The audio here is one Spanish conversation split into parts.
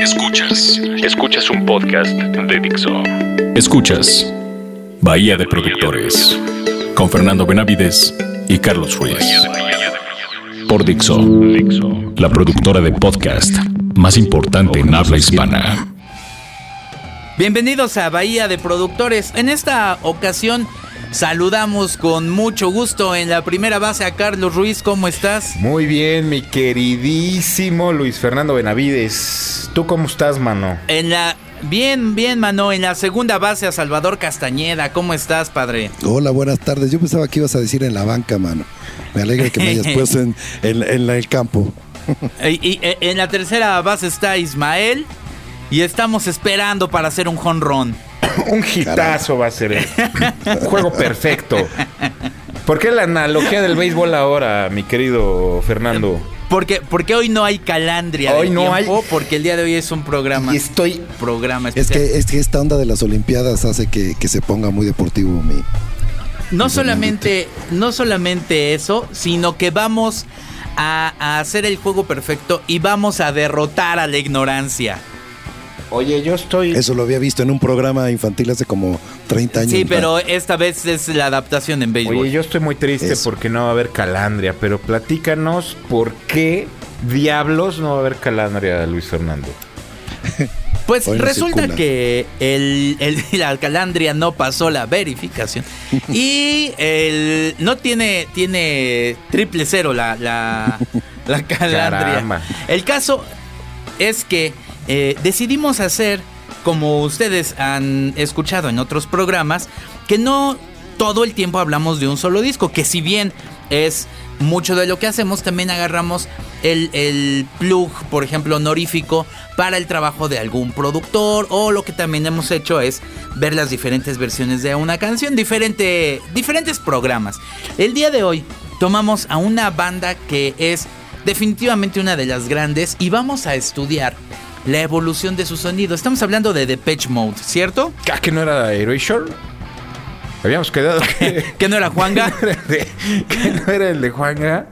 Escuchas, escuchas un podcast de Dixo. Escuchas Bahía de Productores con Fernando Benavides y Carlos Ruiz. Por Dixo, la productora de podcast más importante en habla hispana. Bienvenidos a Bahía de Productores. En esta ocasión saludamos con mucho gusto en la primera base a Carlos Ruiz. ¿Cómo estás? Muy bien, mi queridísimo Luis Fernando Benavides. ¿Tú cómo estás, mano? En la Bien, bien, mano. En la segunda base a Salvador Castañeda. ¿Cómo estás, padre? Hola, buenas tardes. Yo pensaba que ibas a decir en la banca, mano. Me alegra que me hayas puesto en, el campo. y, eh, en la tercera base está Ismael. Y estamos esperando para hacer un jonrón. un hitazo va a ser. Un juego perfecto. ¿Por qué la analogía del béisbol ahora, mi querido Fernando? Porque, porque hoy no hay calandria hoy no hay porque el día de hoy es un programa. Y estoy programa especial. Es que, es que esta onda de las Olimpiadas hace que, se ponga muy deportivo mi. No solamente, no solamente eso, sino que vamos a, a hacer el juego perfecto y vamos a derrotar a la ignorancia. Oye, yo estoy. Eso lo había visto en un programa infantil hace como 30 años. Sí, pero esta vez es la adaptación en béisbol. Oye, yo estoy muy triste porque no va a haber calandria, pero platícanos por qué diablos no va a haber calandria, Luis Fernando. Pues resulta que el, la calandria no pasó la verificación y el, no tiene, tiene triple cero la, la, la calandria. El caso es que eh, decidimos hacer, como ustedes han escuchado en otros programas, que no todo el tiempo hablamos de un solo disco, que si bien es mucho de lo que hacemos, también agarramos el, el, plug, por ejemplo, honorífico para el trabajo de algún productor o lo que también hemos hecho es ver las diferentes versiones de una canción, diferente, diferentes programas. El día de hoy tomamos a una banda que es definitivamente una de las grandes y vamos a estudiar la evolución de su sonido. Estamos hablando de Depeche Mode, ¿cierto? ¿Ah, que no era Erasure? Habíamos quedado que... no era Juanga. que no era el de Juanga.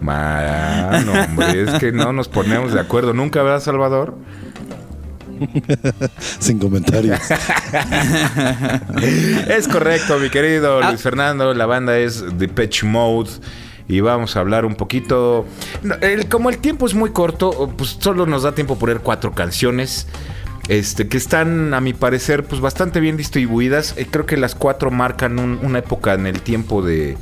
no, hombre, es que no nos ponemos de acuerdo. Nunca, ¿verdad, Salvador? Sin comentarios. es correcto, mi querido ah. Luis Fernando. La banda es Depeche Mode y vamos a hablar un poquito. como el tiempo es muy corto, pues solo nos da tiempo poner cuatro canciones. Este, que están, a mi parecer, pues bastante bien distribuidas. Eh, creo que las cuatro marcan una época en el tiempo de,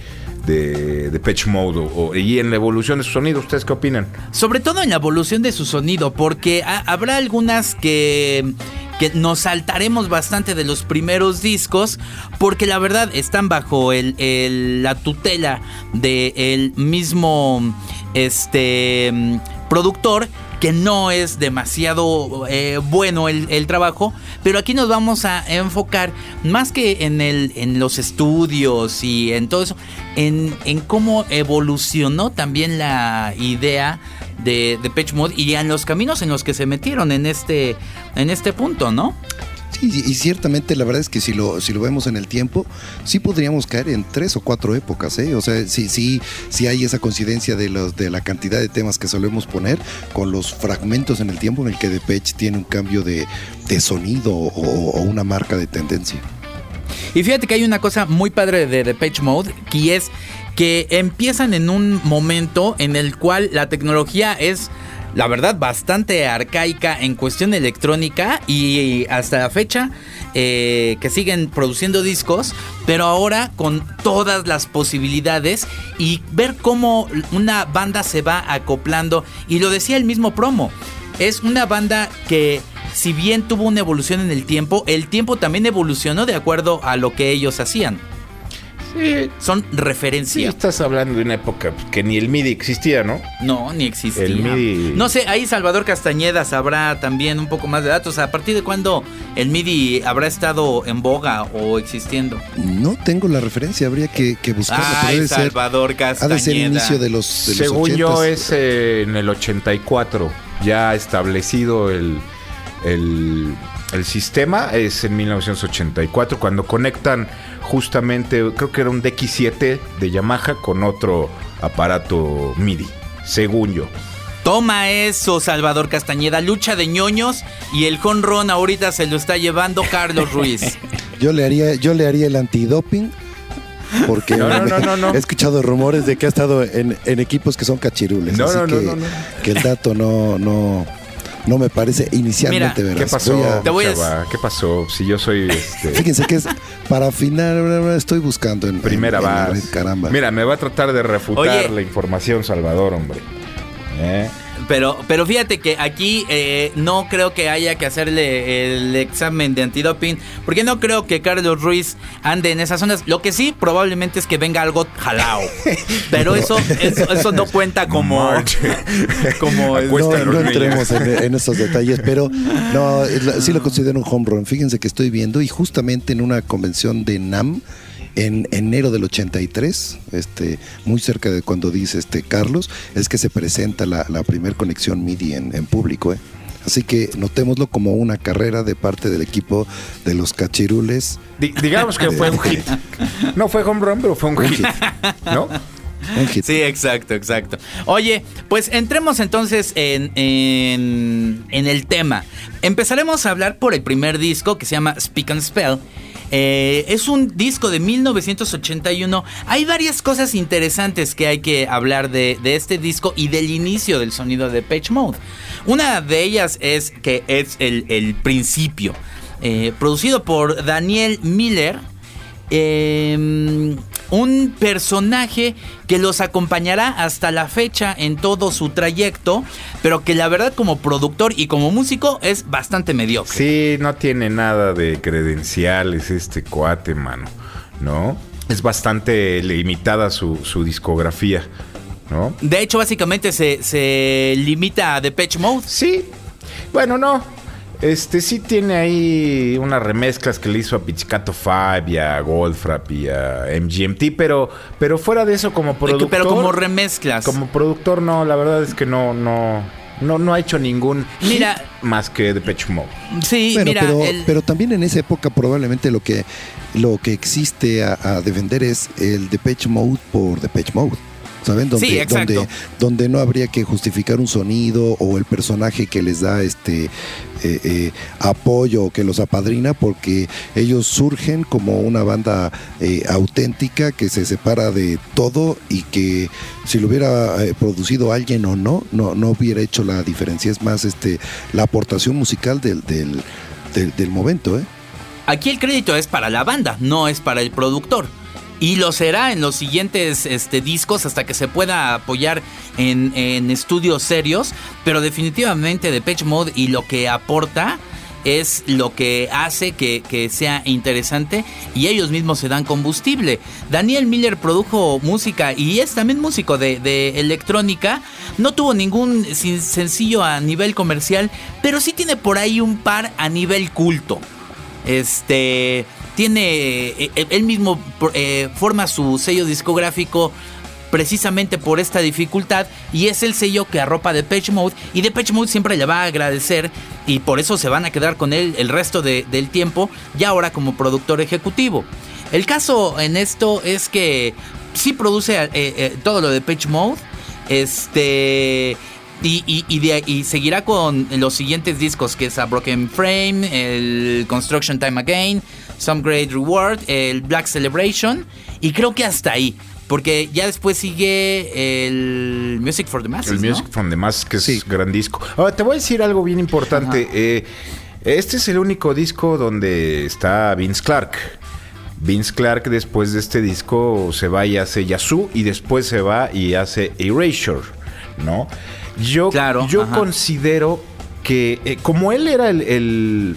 de, de Patch Mode y en la evolución de su sonido. ¿Ustedes qué opinan? Sobre todo en la evolución de su sonido, porque habrá algunas que que nos saltaremos bastante de los primeros discos porque la verdad están bajo el, la tutela del mismo este productor que no es demasiado eh, bueno el, trabajo, pero aquí nos vamos a enfocar más que en, el, en los estudios y en todo eso, en, en cómo evolucionó también la idea de, de Pitch Mode y en los caminos en los que se metieron en este, en este punto, ¿no? Sí, y ciertamente la verdad es que si lo, si lo vemos en el tiempo, sí podríamos caer en tres o cuatro épocas, ¿eh? O sea, sí, sí, sí hay esa coincidencia de, los, de la cantidad de temas que solemos poner con los fragmentos en el tiempo en el que Depeche tiene un cambio de, sonido o, una marca de tendencia. Y fíjate que hay una cosa muy padre de Depeche Mode, que es que empiezan en un momento en el cual la tecnología es la verdad, bastante arcaica en cuestión electrónica y hasta la fecha eh, que siguen produciendo discos, pero ahora con todas las posibilidades y ver cómo una banda se va acoplando. Y lo decía el mismo promo, es una banda que si bien tuvo una evolución en el tiempo, el tiempo también evolucionó de acuerdo a lo que ellos hacían. Son referencia. estás hablando de una época que ni el MIDI existía, ¿no? No, ni existía. El MIDI. No sé, ahí Salvador Castañeda sabrá también un poco más de datos. ¿A partir de cuándo el MIDI habrá estado en boga o existiendo? No tengo la referencia, habría que, que buscarla. Ay, Salvador Castañeda. Ha de ser inicio de los, Según yo, es eh, en el 84, ya establecido el, el, el sistema, es en 1984, cuando conectan justamente, creo que era un DX7 de Yamaha con otro aparato MIDI, según yo. Toma eso, Salvador Castañeda, lucha de ñoños y el jonrón ahorita se lo está llevando Carlos Ruiz. yo le haría, yo le haría el antidoping porque he escuchado rumores de que ha estado en, equipos que son cachirules. así que, que, el dato no, no, no me parece inicialmente verdad. ¿Qué pasó? ¿Qué pasó? Si yo soy. Este... Fíjense que es para afinar, estoy buscando en. Primera base. caramba. Mira, me va a tratar de refutar la información, Salvador, hombre. ¿Eh? Pero, pero fíjate que aquí eh, no creo que haya que hacerle el examen de antidoping, porque no creo que Carlos Ruiz ande en esas zonas. Lo que sí, probablemente es que venga algo jalao. Pero eso, eso, no cuenta como. como no, entremos en, esos detalles, pero no, sí lo considero un home run. Fíjense que estoy viendo y justamente en una convención de NAM en enero del 83, este, muy cerca de cuando dice este Carlos, es que se presenta la, la primer conexión MIDI en, público. ¿eh? Así que notémoslo como una carrera de parte del equipo de los cachirules. digamos que fue un hit. No fue home run, pero fue un, hit. ¿No? Un hit. Sí, exacto, exacto. Oye, pues entremos entonces en, en, en, el tema. Empezaremos a hablar por el primer disco que se llama Speak and Spell. Eh, es un disco de 1981. Hay varias cosas interesantes que hay que hablar de, este disco y del inicio del sonido de Page Mode. Una de ellas es que es el, principio. Eh, producido por Daniel Miller. Eh, un personaje que los acompañará hasta la fecha en todo su trayecto, pero que la verdad como productor y como músico es bastante mediocre. Sí, no tiene nada de credenciales este cuate, mano, ¿no? Es bastante limitada su, discografía, ¿no? De hecho, básicamente se, se limita a Depeche Mode. Sí, bueno, no, este sí tiene ahí unas remezclas que le hizo a Pizzicato 5 y a Goldfrapp y a MGMT, pero, pero fuera de eso como productor. Pero como remezclas. Como productor no, la verdad es que no, no, no, no ha hecho ningún mira, más que Depeche Mode. Sí, mira, pero, pero también en esa época probablemente lo que, lo que existe a, a defender es el Depeche Mode por Depeche Mode. ¿saben? Donde, donde, donde, no habría que justificar un sonido o el personaje que les da este eh, eh, apoyo que los apadrina, porque ellos surgen como una banda eh, auténtica que se separa de todo y que si lo hubiera producido alguien o no, no, no hubiera hecho la diferencia. Es más este la aportación musical del, del, del, momento. Aquí el crédito es para la banda, no es para el productor. Y lo será en los siguientes este, discos hasta que se pueda apoyar en, estudios serios. Pero definitivamente Depeche Mode y lo que aporta es lo que hace que, sea interesante y ellos mismos se dan combustible. Daniel Miller produjo música y es también músico de, de, electrónica. No tuvo ningún sencillo a nivel comercial, pero sí tiene por ahí un par a nivel culto. Este tiene, eh, eh, él mismo eh, forma su sello discográfico precisamente por esta dificultad y es el sello que arropa Depeche Mode y Depeche Mode siempre le va a agradecer y por eso se van a quedar con él el resto del tiempo ya ahora como productor ejecutivo. El caso en esto es que sí produce todo lo de Depeche Mode, este... Y, y, seguirá con los siguientes discos, que es A Broken Frame, el Construction Time Again, Some Great Reward, el Black Celebration y creo que hasta ahí. Porque ya después sigue el Music for the Masses. El Music for the Masses, que es gran disco. Ahora, te voy a decir algo bien importante. Eh, este es el único disco donde está Vince Clark. Vince Clark después de este disco se va y hace Yazoo y después se va y hace Erasure, ¿no? Yo, yo considero que eh, como él era el el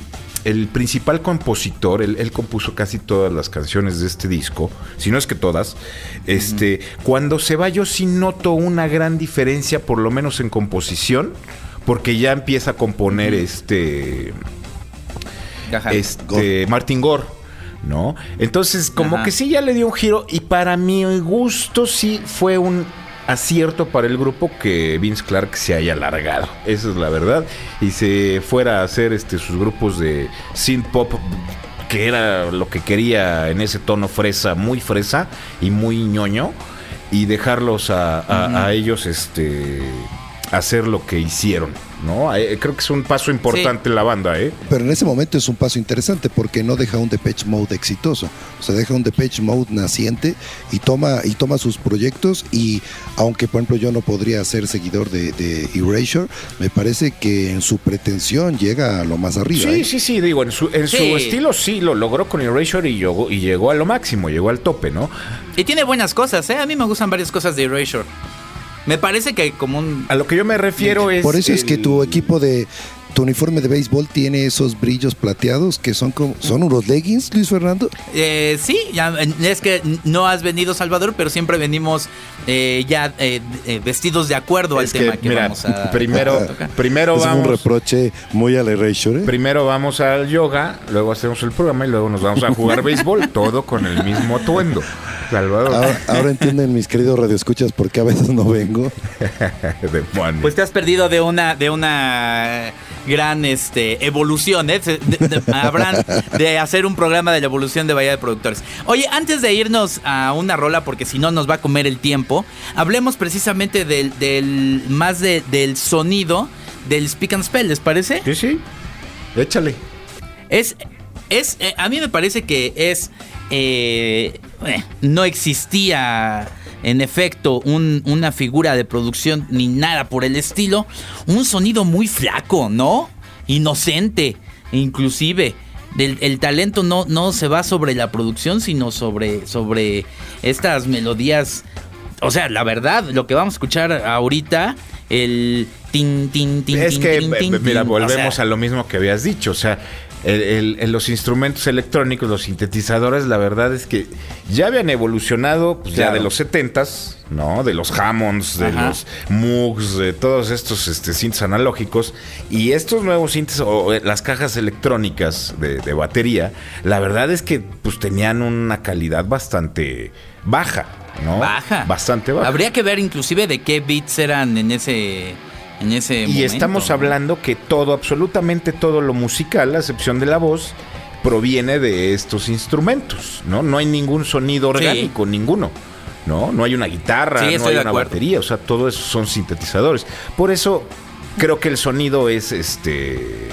principal compositor, él, compuso casi todas las canciones de este disco, si no es que todas. Este, cuando se va, yo sí noto una gran diferencia, por lo menos en composición, porque ya empieza a componer este. Este. Martin Gore. ¿No? Entonces, como que sí ya le dio un giro. Y para mi gusto, sí fue un acierto para el grupo que Vince Clark se haya alargado. Esa es la verdad. Y se fuera a hacer este, sus grupos de synth pop que era lo que quería en ese tono fresa, muy fresa y muy ñoño, y dejarlos a, ellos este hacer lo que hicieron. ¿no? Eh, creo que es un paso importante en la banda, ¿eh? Pero en ese momento es un paso interesante porque no deja un Depeche Mode exitoso. O sea, deja un Depeche Mode naciente y toma, y toma sus proyectos y aunque por ejemplo yo no podría ser seguidor de, Erasure, me parece que en su pretensión llega a lo más arriba. Sí, ¿eh? sí, sí, digo, en su, en su estilo sí lo logró con Erasure y llegó, y llegó a lo máximo, llegó al tope, ¿no? Y tiene buenas cosas, ¿eh? A mí me gustan varias cosas de Erasure. Me parece que como un... A lo que yo me refiero es... Por eso es que tu equipo de... Tu uniforme de béisbol tiene esos brillos plateados que son como, son unos leggings, Luis Fernando. Eh, sí, ya, es que no has venido Salvador, pero siempre venimos eh, ya eh, vestidos de acuerdo al tema que, vamos a primero, primero es vamos un reproche muy al erasure. Primero vamos al yoga, luego hacemos el programa y luego nos vamos a jugar béisbol, todo con el mismo atuendo. Ahora, entienden mis queridos radioescuchas por qué a veces no vengo. pues te has perdido de una, de una gran este, evolución, ¿eh? habrán de hacer un programa de la evolución de Bahía de Productores. Oye, antes de irnos a una rola, porque si no nos va a comer el tiempo, hablemos precisamente del, del más del sonido del Speak and Spell, ¿les parece? Sí, sí. Échale. Es, es, eh, a mí me parece que es eh, eh, no existía en efecto una figura de producción ni nada por el estilo, un sonido muy flaco, ¿no? Inocente, inclusive. El, talento no, no se va sobre la producción, sino sobre, sobre estas melodías. O sea, la verdad, lo que vamos a escuchar ahorita, el tin, tin, tin, Es que, mira, volvemos a lo mismo que habías dicho. O sea, el, los instrumentos electrónicos, los sintetizadores, la verdad es que ya habían evolucionado pues, ya de los 70s, ¿no? De los Hammonds, de los Moogs, de todos estos este, synths analógicos. Y estos nuevos synths, o las cajas electrónicas de, de, batería, la verdad es que pues tenían una calidad bastante baja, ¿no? Baja. Bastante baja. Habría que ver inclusive de qué bits eran en ese y estamos hablando que todo, absolutamente todo lo musical, a excepción de la voz, proviene de estos instrumentos, ¿no? No hay ningún sonido orgánico, ninguno. ¿No? No hay una guitarra, no hay una batería, o sea, todo eso son sintetizadores. Por eso creo que el sonido es este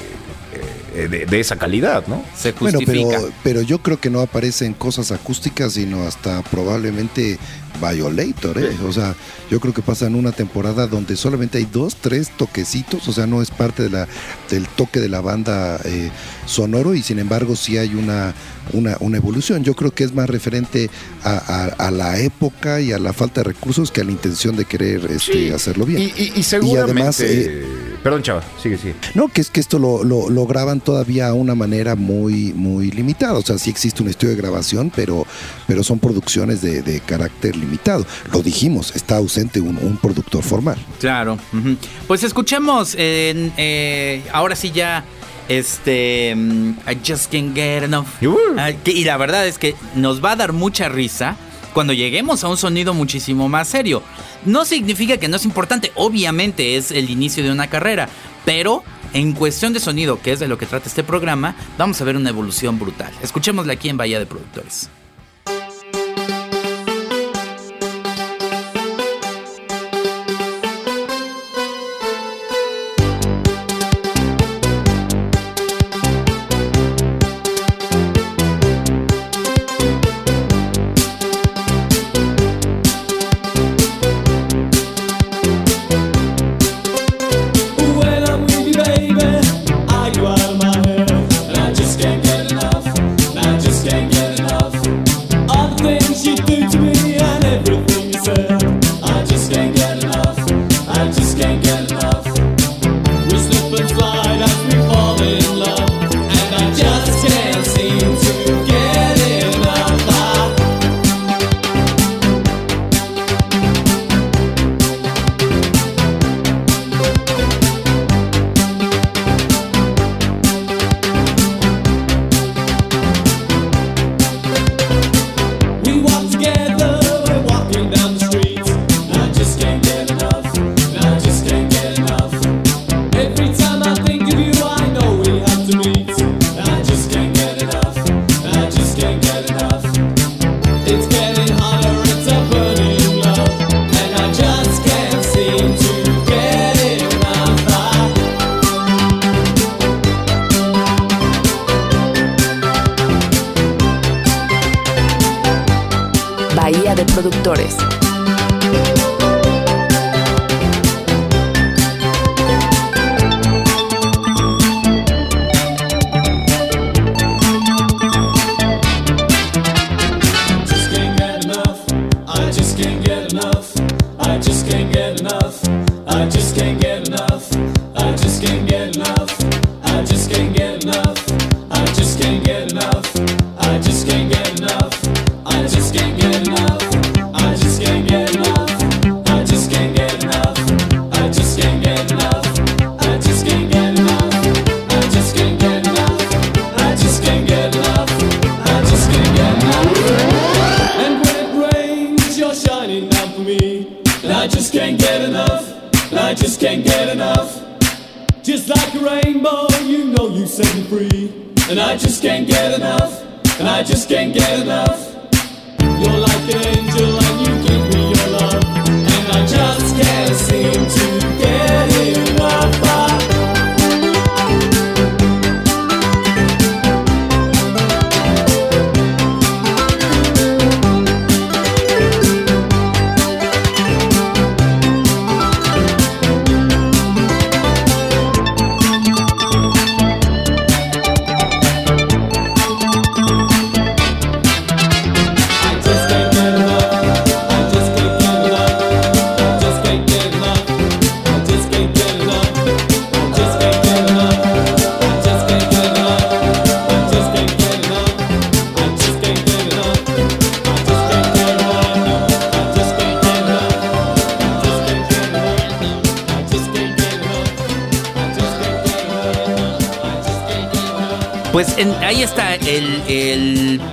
eh, de, esa calidad, ¿no? Se justifica. Bueno, pero, pero yo creo que no aparecen cosas acústicas, sino hasta probablemente Violator, ¿eh? O sea, yo creo que pasa en una temporada donde solamente hay dos, tres toquecitos, o sea, no es parte de la, del toque de la banda eh, sonoro y sin embargo sí hay una, una, una, evolución. Yo creo que es más referente a, la época y a la falta de recursos que a la intención de querer este, hacerlo bien. Y, seguramente... Perdón, chava, sigue, sigue. No, que es que esto lo, lo, graban todavía a una manera muy, muy limitada. O sea, sí existe un estudio de grabación, pero, pero son producciones de, carácter limitado. Lo dijimos, está ausente un, productor formal. Claro. Pues escuchemos eh, ahora sí ya este mm, I just can't get enough. Ah, y la verdad es que nos va a dar mucha risa cuando lleguemos a un sonido muchísimo más serio. No significa que no es importante, obviamente es el inicio de una carrera, pero en cuestión de sonido, que es de lo que trata este programa, vamos a ver una evolución brutal. Escuchémosla aquí en Bahía de Productores. Productores.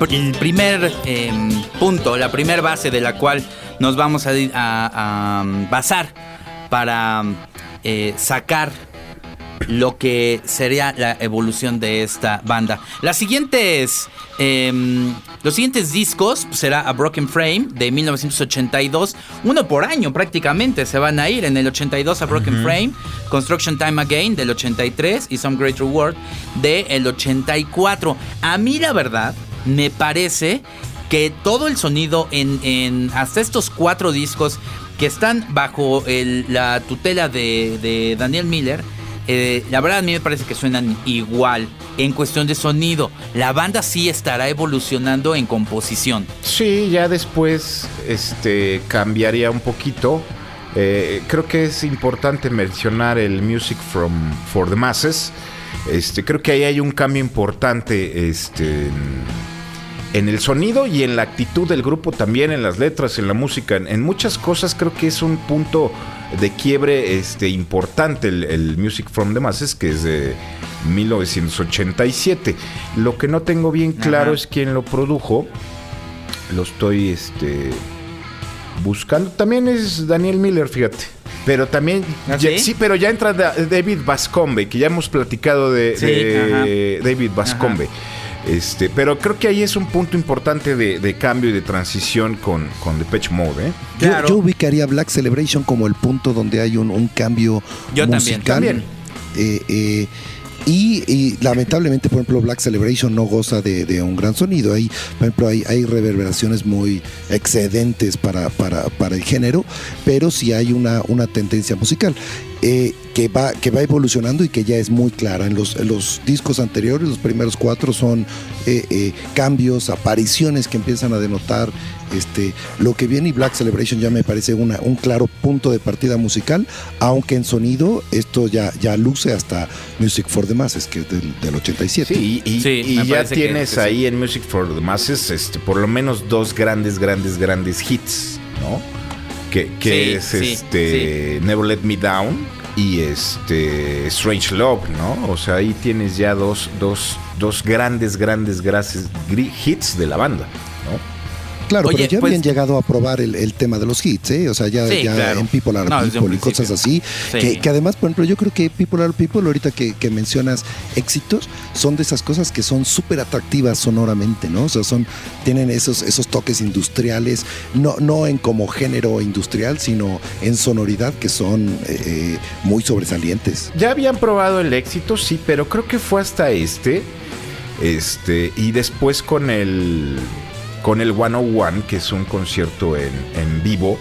El, primer em, punto, la primera base de la cual nos vamos a, basar para eh, sacar lo que sería la evolución de esta banda. Las siguientes, em, los siguientes discos será A Broken Frame de 1982, uno por año prácticamente se van a ir. En el 82 A Broken Frame, Construction Time Again del 83 y Some Great Reward del 84. A mí la verdad me parece que todo el sonido en, hasta estos cuatro discos que están bajo la tutela de Daniel Miller, eh, la verdad a mí me parece que suenan igual en cuestión de sonido. La banda sí estará evolucionando en composición. Sí, ya después este, cambiaría un poquito. Eh, creo que es importante mencionar el Music from, for the Masses. Este, creo que ahí hay un cambio importante este, en, el sonido y en la actitud del grupo también, en las letras, en la música, en muchas cosas creo que es un punto de quiebre este, importante el, Music from the Masses, que es de 1987. Lo que no tengo bien claro es quién lo produjo. Lo estoy este, buscando. También es Daniel Miller, fíjate. Pero también, ¿Ah, sí? pero ya entra David Bascombe, que ya hemos platicado de, David Bascombe. Este, pero creo que ahí es un punto importante de, cambio y de transición con, con Depeche Mode. ¿eh? Yo, ubicaría Black Celebration como el punto donde hay un, cambio yo musical. También, eh, eh, y, lamentablemente, por ejemplo, Black Celebration no goza de, un gran sonido. Hay, por ejemplo, hay, hay reverberaciones muy excedentes para, para, para, el género, pero sí hay una, una tendencia musical. Eh, que, va, que va evolucionando y que ya es muy clara. En los, los discos anteriores, los primeros cuatro son eh, eh, cambios, apariciones que empiezan a denotar este, lo que viene y Black Celebration ya me parece una, un claro punto de partida musical, aunque en sonido esto ya, ya luce hasta Music for the Masses, que es del, 87. Sí, y, ya tienes ahí en Music for the Masses este, por lo menos dos grandes, grandes, grandes hits, ¿no? Que, es este Never Let Me Down y este Strange Love, ¿no? O sea, ahí tienes ya dos, dos, dos grandes, grandes, grandes hits de la banda, Claro, pero ya habían pues, llegado a probar el, tema de los hits, ¿eh? O sea, ya, en People Are People y cosas así. Que, además, por ejemplo, yo creo que People Are People, ahorita que, mencionas éxitos, son de esas cosas que son súper atractivas sonoramente, ¿no? O sea, son, tienen esos, esos toques industriales, no, no en como género industrial, sino en sonoridad que son eh, eh, muy sobresalientes. Ya habían probado el éxito, sí, pero creo que fue hasta este. Este, y después con el con el 101, que es un concierto en, en vivo.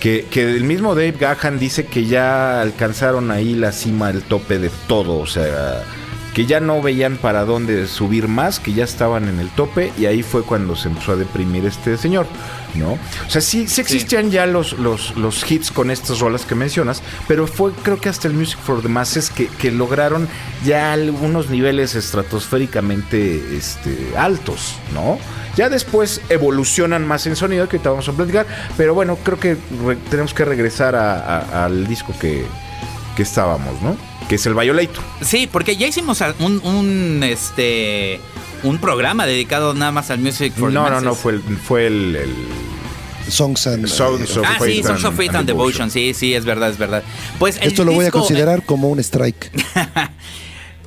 Que, que, el mismo Dave Gahan dice que ya alcanzaron ahí la cima, el tope de todo. O sea, que ya no veían para dónde subir más, que ya estaban en el tope y ahí fue cuando se empezó a deprimir este señor, ¿no? O sea, sí, sí existían ya los, los, los, hits con estas rolas que mencionas, pero fue creo que hasta el Music for the Masses que, que lograron ya algunos niveles estratosféricamente este, altos, ¿no? Ya después evolucionan más en sonido, que ahorita vamos a platicar, pero bueno, creo que tenemos que regresar a, a, al disco que, que estábamos, ¿no? Que es el Violator. Sí, porque ya hicimos un, un este un programa dedicado nada más al Music for No, no, no, fue el, fue el, el... Songs and, Songs of ah, Faith sí, Songs of Faith and, and Devotion. Sí, sí, es verdad, es verdad. Pues Esto lo voy a considerar como un strike.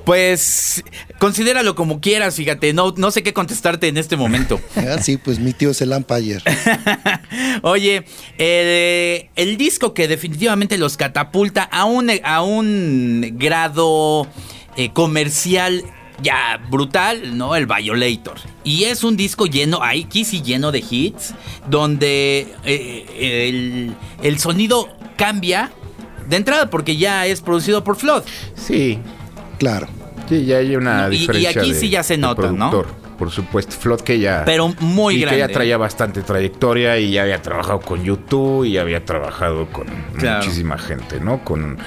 Pues considéralo como quieras, fíjate, no, no sé qué contestarte en este momento. Ah, sí, pues mi tío es el Empire. Oye, el, el, disco que definitivamente los catapulta a un, a un grado eh, comercial ya brutal, ¿no? El Violator. Y es un disco lleno, aquí sí lleno de hits, donde eh, el, el sonido cambia de entrada porque ya es producido por Flood. Sí, Claro. Sí, ya hay una diferencia. Y aquí de, sí ya se nota, ¿no? Por supuesto, Flood que ya. Pero muy y grande. que ya traía bastante trayectoria y ya había trabajado con YouTube y ya había trabajado con claro. muchísima gente, ¿no? Con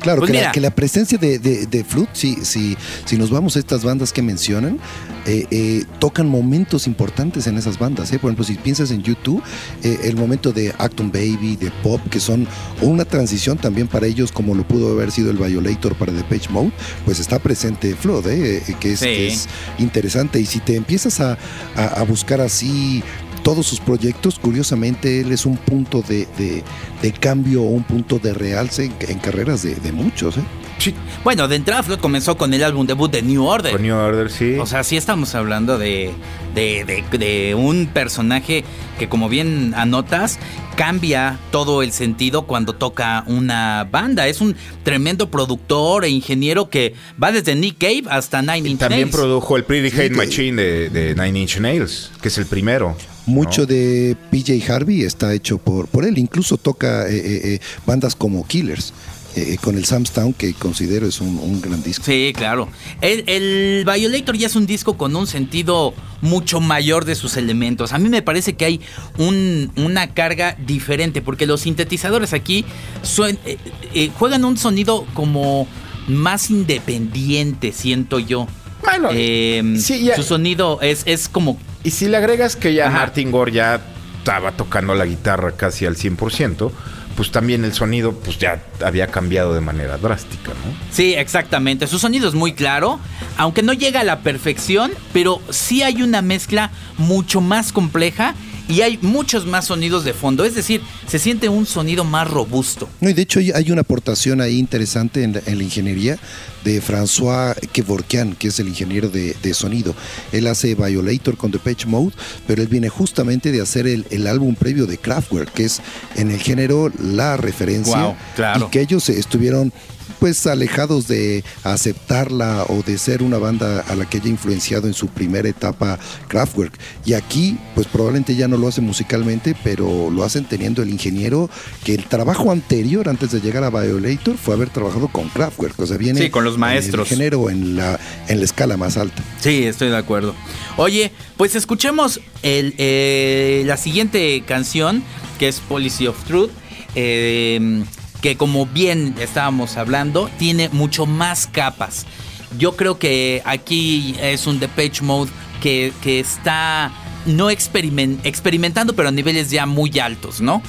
Claro, pues que, la, que, la, presencia de, de, de Flood, si, si, si, nos vamos a estas bandas que mencionan, eh, eh, tocan momentos importantes en esas bandas. ¿eh? Por ejemplo, si piensas en YouTube, el momento de Acton Baby, de Pop, que son una transición también para ellos, como lo pudo haber sido el Violator para The Page Mode, pues está presente Flood, que es, sí. que, es, interesante. Y si te empiezas a, a, a buscar así todos sus proyectos, curiosamente, él es un punto de, de, de cambio o un punto de realce en, en carreras de, de muchos. ¿eh? Sí. Bueno, de entrada Flood comenzó con el álbum debut de New Order. Con New Order, sí. O sea, sí estamos hablando de, de, de, un personaje que, como bien anotas, cambia todo el sentido cuando toca una banda. Es un tremendo productor e ingeniero que va desde Nick Cave hasta Nine Inch También Nails. produjo el Pretty Hate Machine de, de, Nine Inch Nails, que es el primero. Mucho ¿no? de PJ Harvey está hecho por, por él. Incluso toca eh, eh, bandas como Killers. Eh, con el Samstown, que considero es un, un, gran disco. Sí, claro. El, el, Violator ya es un disco con un sentido mucho mayor de sus elementos. A mí me parece que hay un, una carga diferente, porque los sintetizadores aquí suen, eh, eh, juegan un sonido como más independiente, siento yo. Bueno, eh, sí, ya. su sonido es, es como... Y si le agregas que ya Ajá. Martin Gore ya estaba tocando la guitarra casi al 100%, pues también el sonido pues ya había cambiado de manera drástica, ¿no? Sí, exactamente. Su sonido es muy claro, aunque no llega a la perfección, pero sí hay una mezcla mucho más compleja y hay muchos más sonidos de fondo, es decir, se siente un sonido más robusto. No, y de hecho hay una aportación ahí interesante en la, en la ingeniería de François Kevorkian, que es el ingeniero de, de, sonido. Él hace Violator con Depeche Mode, pero él viene justamente de hacer el, el, álbum previo de Kraftwerk, que es en el género la referencia. Wow, claro. Y que ellos estuvieron pues alejados de aceptarla o de ser una banda a la que haya influenciado en su primera etapa Kraftwerk. Y aquí, pues probablemente ya no lo hacen musicalmente, pero lo hacen teniendo el ingeniero que el trabajo anterior, antes de llegar a Violator, fue haber trabajado con Kraftwerk. O sea, viene sí, con los maestros. el género en la, en la escala más alta. Sí, estoy de acuerdo. Oye, pues escuchemos el, eh, la siguiente canción, que es Policy of Truth. Eh, que como bien estábamos hablando, tiene mucho más capas. Yo creo que aquí es un Depeche Mode que, que está no experiment, experimentando, pero a niveles ya muy altos, ¿no?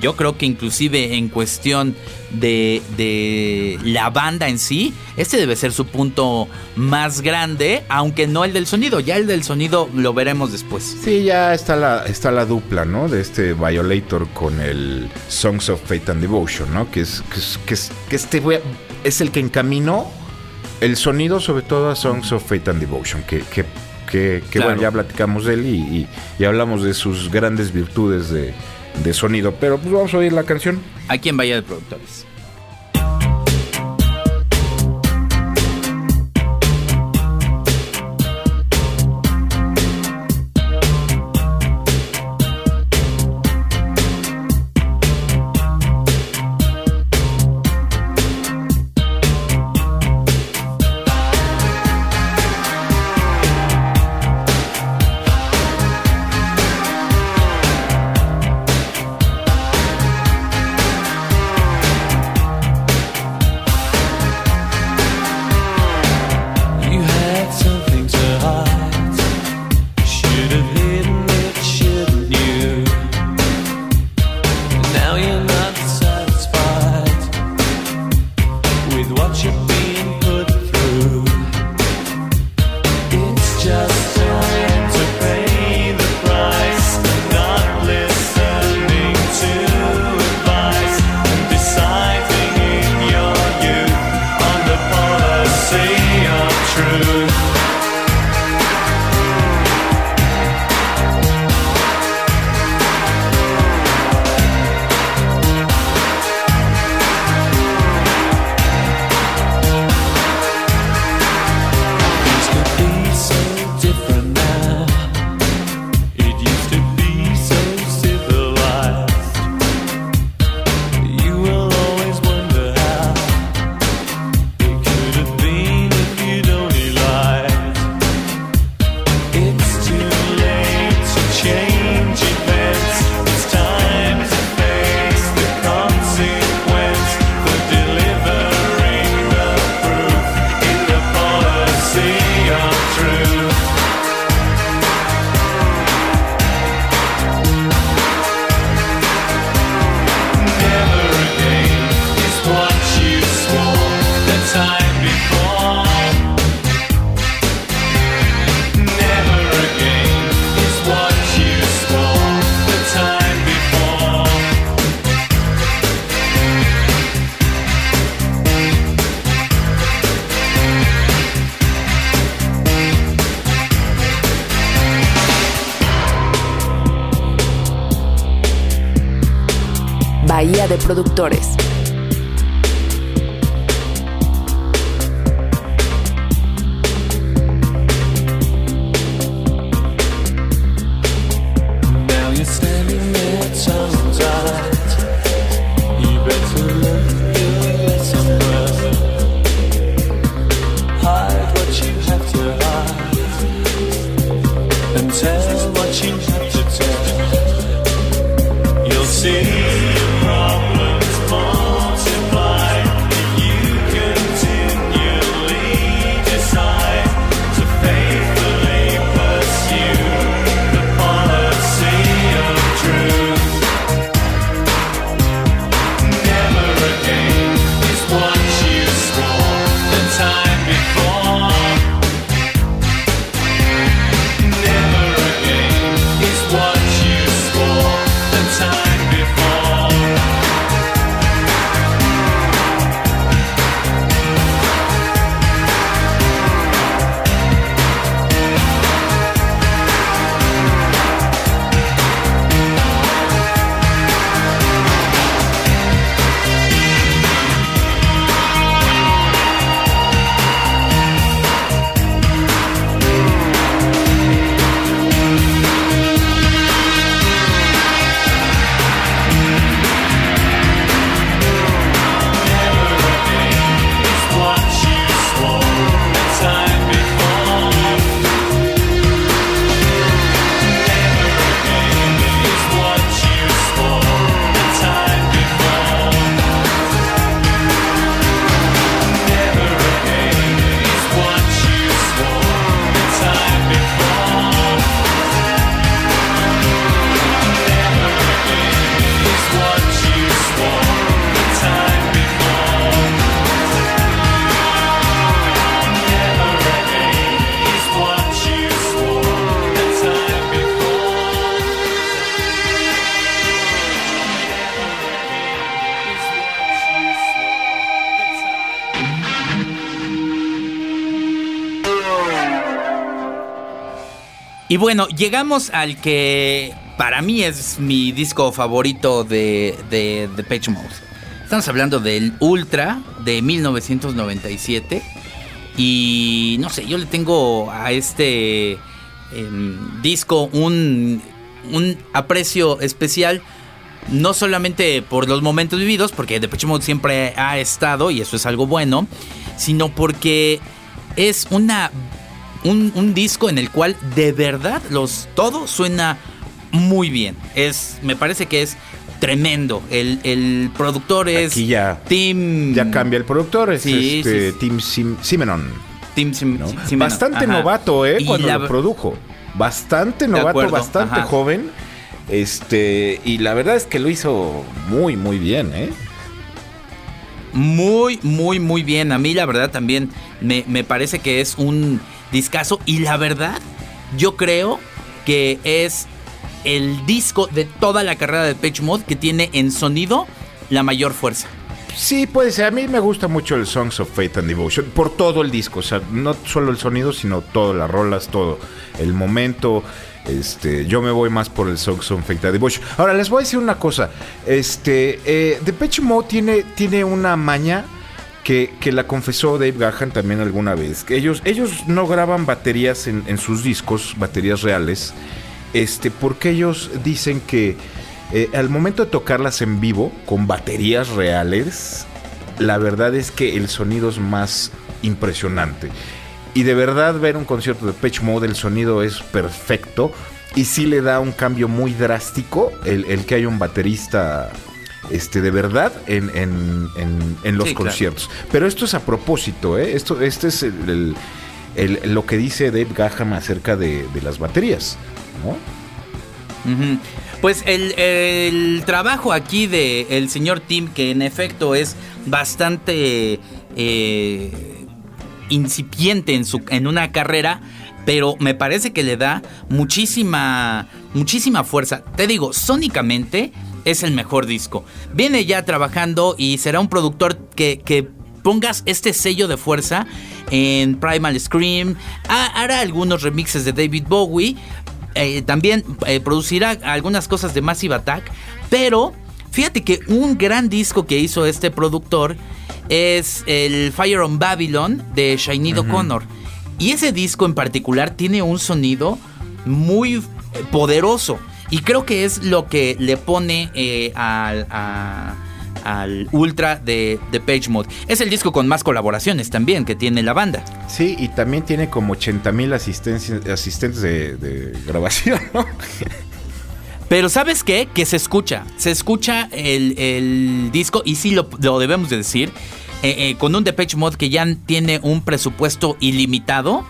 Yo creo que inclusive en cuestión de, de, la banda en sí, este debe ser su punto más grande, aunque no el del sonido. Ya el del sonido lo veremos después. Sí, ya está la, está la dupla, ¿no? De este Violator con el Songs of Faith and Devotion, ¿no? Que es, que, es, que, es, que este es el que encaminó el sonido, sobre todo a Songs of Faith and Devotion, que, que, que, que claro. bueno, ya platicamos de él y, y, y hablamos de sus grandes virtudes de de sonido. Pero pues vamos a oír la canción. Aquí en Bahía de Productores. Y bueno, llegamos al que para mí es mi disco favorito de, de, Page Mode. Estamos hablando del Ultra de 1997. Y no sé, yo le tengo a este em, disco un, un aprecio especial. No solamente por los momentos vividos, porque Depeche Mode siempre ha estado, y eso es algo bueno, sino porque es una un, disco en el cual de verdad los, todo suena muy bien. Es, me parece que es tremendo. El, productor es Aquí ya, Tim. Ya cambia el productor, es este, Tim Simenon. Tim Bastante novato, ¿eh? cuando lo produjo. Bastante novato, bastante joven. Este, y la verdad es que lo hizo muy, muy bien, ¿eh? Muy, muy, muy bien. A mí la verdad también me, me parece que es un discazo. Y la verdad, yo creo que es el disco de toda la carrera de Pitch Mode que tiene en sonido la mayor fuerza. Sí, puede ser. A mí me gusta mucho el Songs of Faith and Devotion por todo el disco. O sea, no solo el sonido, sino todas las rolas, todo el momento. Este, yo me voy más por el Songs of Faith and Devotion. Ahora, les voy a decir una cosa. Este, eh, Depeche Mode tiene, tiene una maña que, la confesó Dave Gahan también alguna vez. Que ellos, ellos no graban baterías en, en sus discos, baterías reales, este, porque ellos dicen que eh, al momento de tocarlas en vivo, con baterías reales, la verdad es que el sonido es más impresionante. Y de verdad ver un concierto de Pitch Mode, el sonido es perfecto. Y sí le da un cambio muy drástico el, que haya un baterista este, de verdad en, los conciertos. Pero esto es a propósito, ¿eh? Esto, este es lo que dice Dave Gaham acerca de, las baterías, ¿no? Pues el, trabajo aquí del el señor Tim, que en efecto es bastante eh, incipiente en, su, en una carrera, pero me parece que le da muchísima, muchísima fuerza. Te digo, sónicamente es el mejor disco. Viene ya trabajando y será un productor que, que pongas este sello de fuerza en Primal Scream. Hará algunos remixes de David Bowie. Eh, también eh, producirá algunas cosas de Massive Attack, pero fíjate que un gran disco que hizo este productor es el Fire on Babylon de Shiny O'Connor. Y ese disco en particular tiene un sonido muy poderoso. Y creo que es lo que le pone eh, al, a, al Ultra de, de Page Mode. Es el disco con más colaboraciones también que tiene la banda. Sí, y también tiene como 80 mil asistentes de, grabación, Pero ¿sabes qué? Que se escucha. Se escucha el, disco y sí lo, debemos de decir. Eh, eh, con un Depeche Mode que ya tiene un presupuesto ilimitado.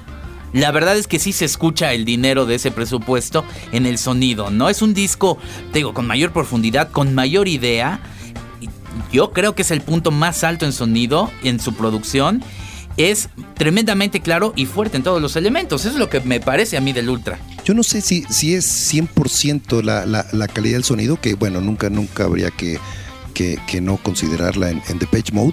La verdad es que sí se escucha el dinero de ese presupuesto en el sonido, ¿no? Es un disco, te digo, con mayor profundidad, con mayor idea yo creo que es el punto más alto en sonido, en su producción. Es tremendamente claro y fuerte en todos los elementos. Eso es lo que me parece a mí del Ultra. Yo no sé si, si es 100% la, la, la calidad del sonido, que bueno, nunca, nunca habría que que, no considerarla en, en Page Mode,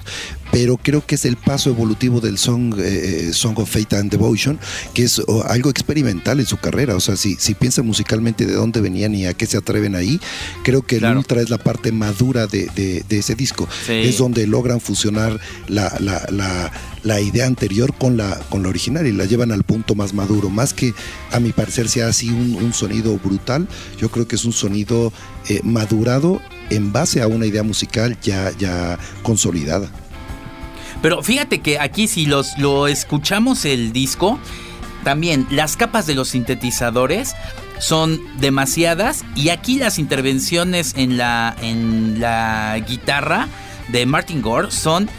pero creo que es el paso evolutivo del song, eh, eh, song of Faith and Devotion, que es algo experimental en su carrera. O sea, si, si piensan musicalmente de dónde venían y a qué se atreven ahí, creo que el Ultra es la parte madura de, ese disco. Es donde logran fusionar la, la, idea anterior con la, con la original y la llevan al punto más maduro. Más que a mi parecer sea así un, sonido brutal, yo creo que es un sonido eh, madurado en base a una idea musical ya, ya consolidada. Pero fíjate que aquí si los, lo escuchamos el disco, también las capas de los sintetizadores son demasiadas y aquí las intervenciones en la, en la guitarra de Martin Gore son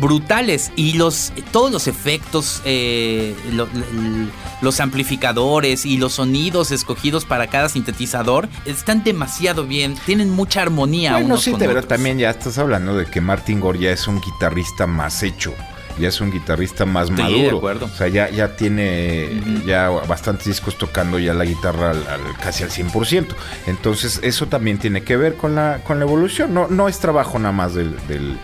brutales y los todos los efectos eh, los amplificadores y los sonidos escogidos para cada sintetizador están demasiado bien tienen mucha armonía bueno sí pero también ya estás hablando de que Martin Gore ya es un guitarrista más hecho ya es un guitarrista más maduro. De O sea, ya, ya tiene ya bastantes discos tocando ya la guitarra al, casi al 100%. Entonces, eso también tiene que ver con la, con la evolución. No, no es trabajo nada más del del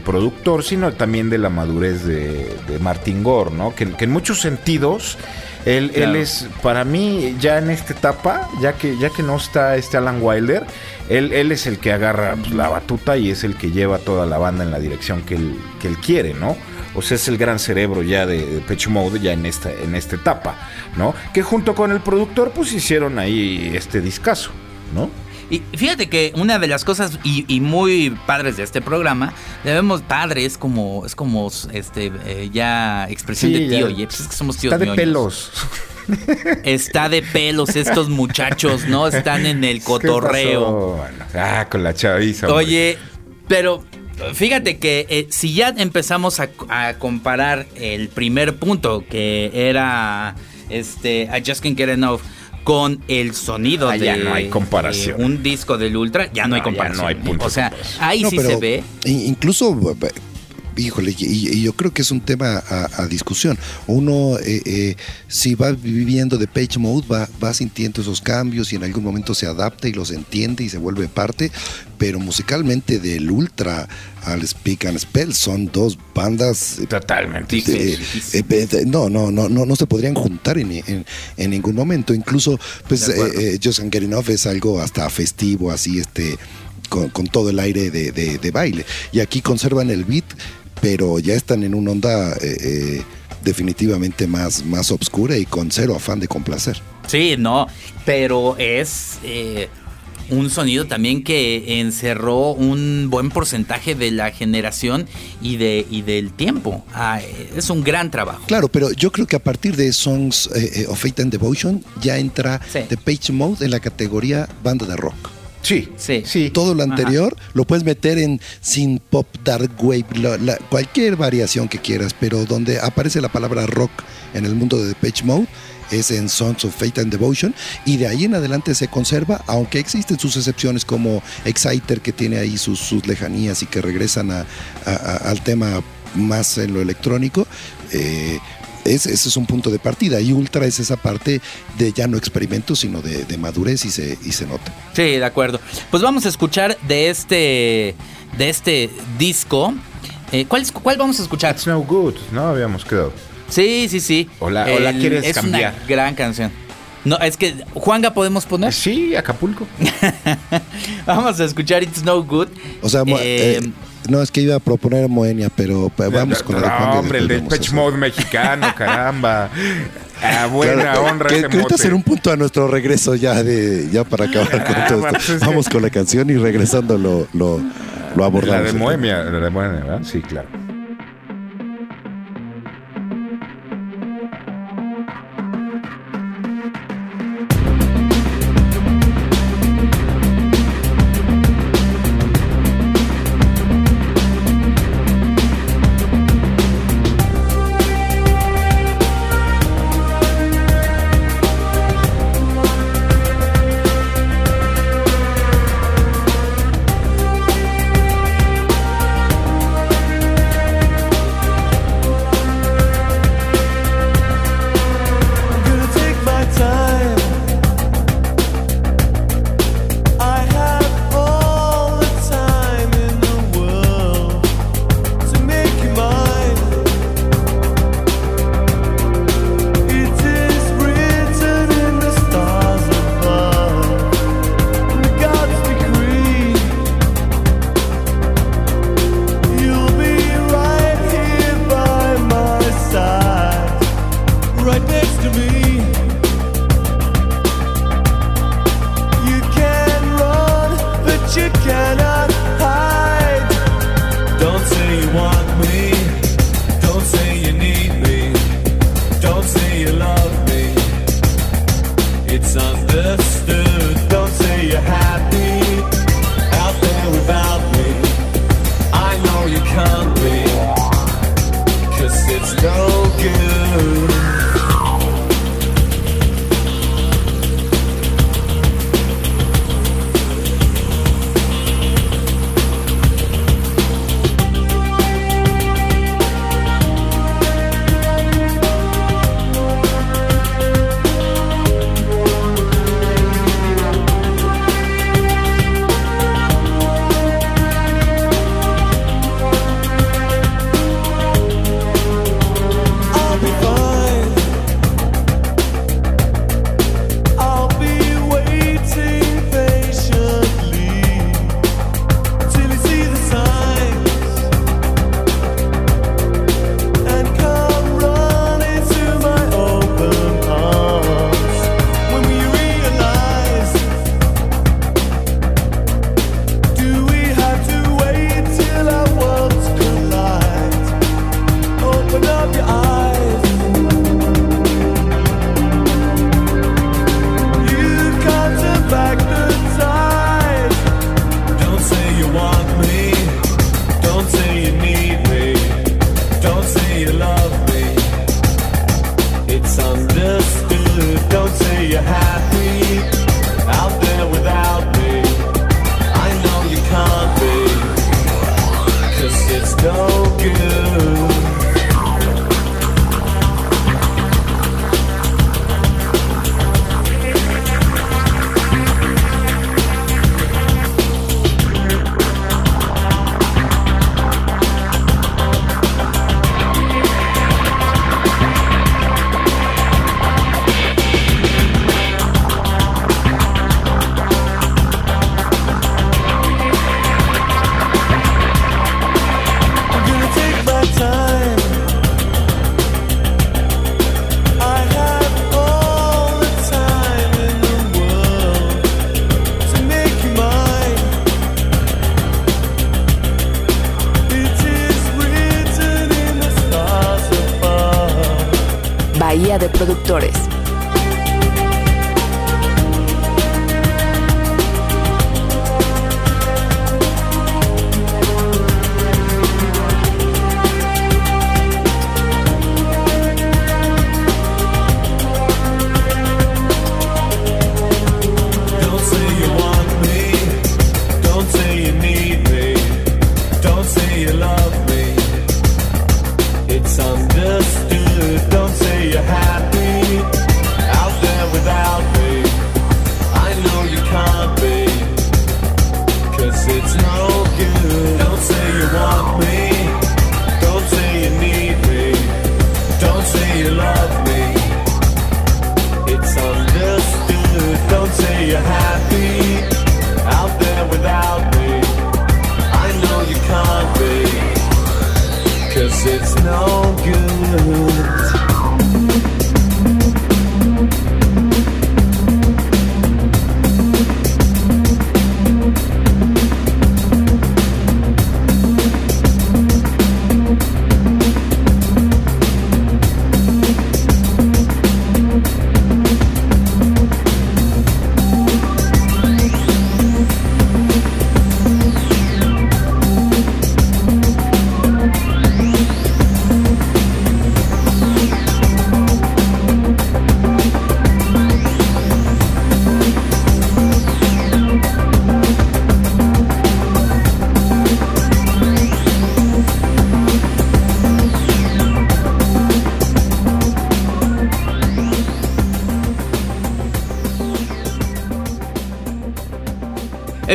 productor, sino también de la madurez de, Martin Gore, ¿no? Que, en muchos sentidos él, él, es, para mí, ya en esta etapa, ya que, ya que no está este Alan Wilder, él, él es el que agarra pues, la batuta y es el que lleva toda la banda en la dirección que él, que él quiere, ¿no? O sea, es el gran cerebro ya de, de Mode ya en esta, en esta etapa, ¿no? Que junto con el productor, pues hicieron ahí este discazo, ¿no? Y fíjate que una de las cosas y, muy padres de este programa, debemos padres como es como este eh, ya expresión de tío, y pues es que somos tíos Está de pelos. Está de pelos estos muchachos, ¿no? Están en el cotorreo. ah, con la chaviza. Oye, pero fíjate que eh, si ya empezamos a, a, comparar el primer punto que era este I Just Can't Get Enough con el sonido ah, de ya no hay comparación. un disco del Ultra, ya no, hay comparación. no hay punto o sea, ahí sí se ve. Incluso Híjole, y, yo creo que es un tema a, discusión. Uno, eh, eh, si va viviendo de page mode, va, va sintiendo esos cambios y en algún momento se adapta y los entiende y se vuelve parte, pero musicalmente del Ultra al Speak and Spell son dos bandas eh, totalmente no, no, no, no, no se podrían juntar en, ningún momento. Incluso, pues, eh, Just Getting Off es algo hasta festivo, así, este, con, todo el aire de, baile. Y aquí conservan el beat pero ya están en una onda eh, eh, definitivamente más, más obscura y con cero afán de complacer. Sí, no, pero es eh, un sonido también que encerró un buen porcentaje de la generación y, de, y del tiempo. Ah, es un gran trabajo. Claro, pero yo creo que a partir de Songs of Fate and Devotion ya entra The Page Mode en la categoría banda de rock. Sí, sí, sí. Todo lo anterior lo puedes meter en sin pop, dark wave, cualquier variación que quieras, pero donde aparece la palabra rock en el mundo de Pitch Mode es en Songs of Fate and Devotion y de ahí en adelante se conserva, aunque existen sus excepciones como Exciter que tiene ahí sus, sus lejanías y que regresan a, al tema más en lo electrónico. Eh, ese es un punto de partida. Y Ultra es esa parte de ya no experimento, sino de, madurez y se, y se nota. Sí, de acuerdo. Pues vamos a escuchar de este, de este disco. Eh, ¿cuál, ¿Cuál vamos a escuchar? It's No Good, ¿no? Habíamos quedado. Sí, sí, sí. O la, quieres es cambiar. Es una gran canción. No, es que, Juanga, ¿podemos poner? Sí, Acapulco. vamos a escuchar It's No Good. O sea, eh, eh no, es que iba a proponer Moenia, pero vamos con el de hombre, el del Pitch Mode mexicano, caramba. A buena honra. Que, que hacer un punto a nuestro regreso ya de ya para acabar con ah, todo esto. Pues vamos con la canción y regresando lo, lo, lo abordamos. La de Moenia, la de Moenia, ¿verdad? Sí, claro.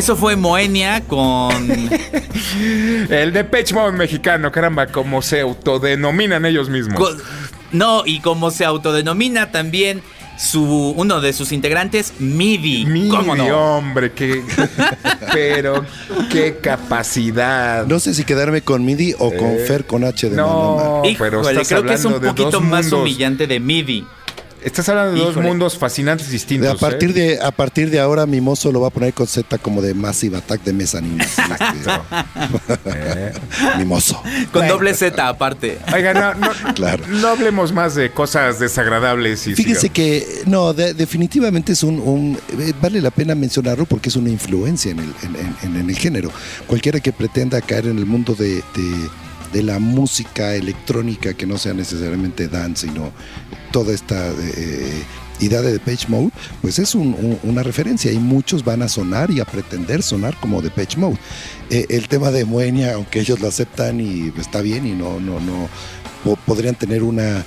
Eso fue Moenia con. el de Mode mexicano, caramba, como se autodenominan ellos mismos. no, y como se autodenomina también su uno de sus integrantes, Midi. Midi, hombre, qué. pero qué capacidad. No sé si quedarme con Midi o con eh, Fer con H de No, pero creo que es un poquito más humillante de Midi. Estás hablando de dos mundos fascinantes distintos. a partir ¿eh? de a partir de ahora mi mozo lo va a poner con Z como de Massive Attack de Mezzanine. eh. mi mozo. Con doble Z aparte. Oiga, no, no, claro. no hablemos más de cosas desagradables. Y Fíjese que no, definitivamente es un, eh, vale la pena mencionarlo porque es una influencia en el, en, el género. Cualquiera que pretenda caer en el mundo de de la música electrónica que no sea necesariamente dance, sino toda esta eh, idea de Depeche Mode, pues es una referencia y muchos van a sonar y a pretender sonar como Depeche Mode. Eh, el tema de Moenia, aunque ellos lo aceptan y está bien y no, no, no, podrían tener una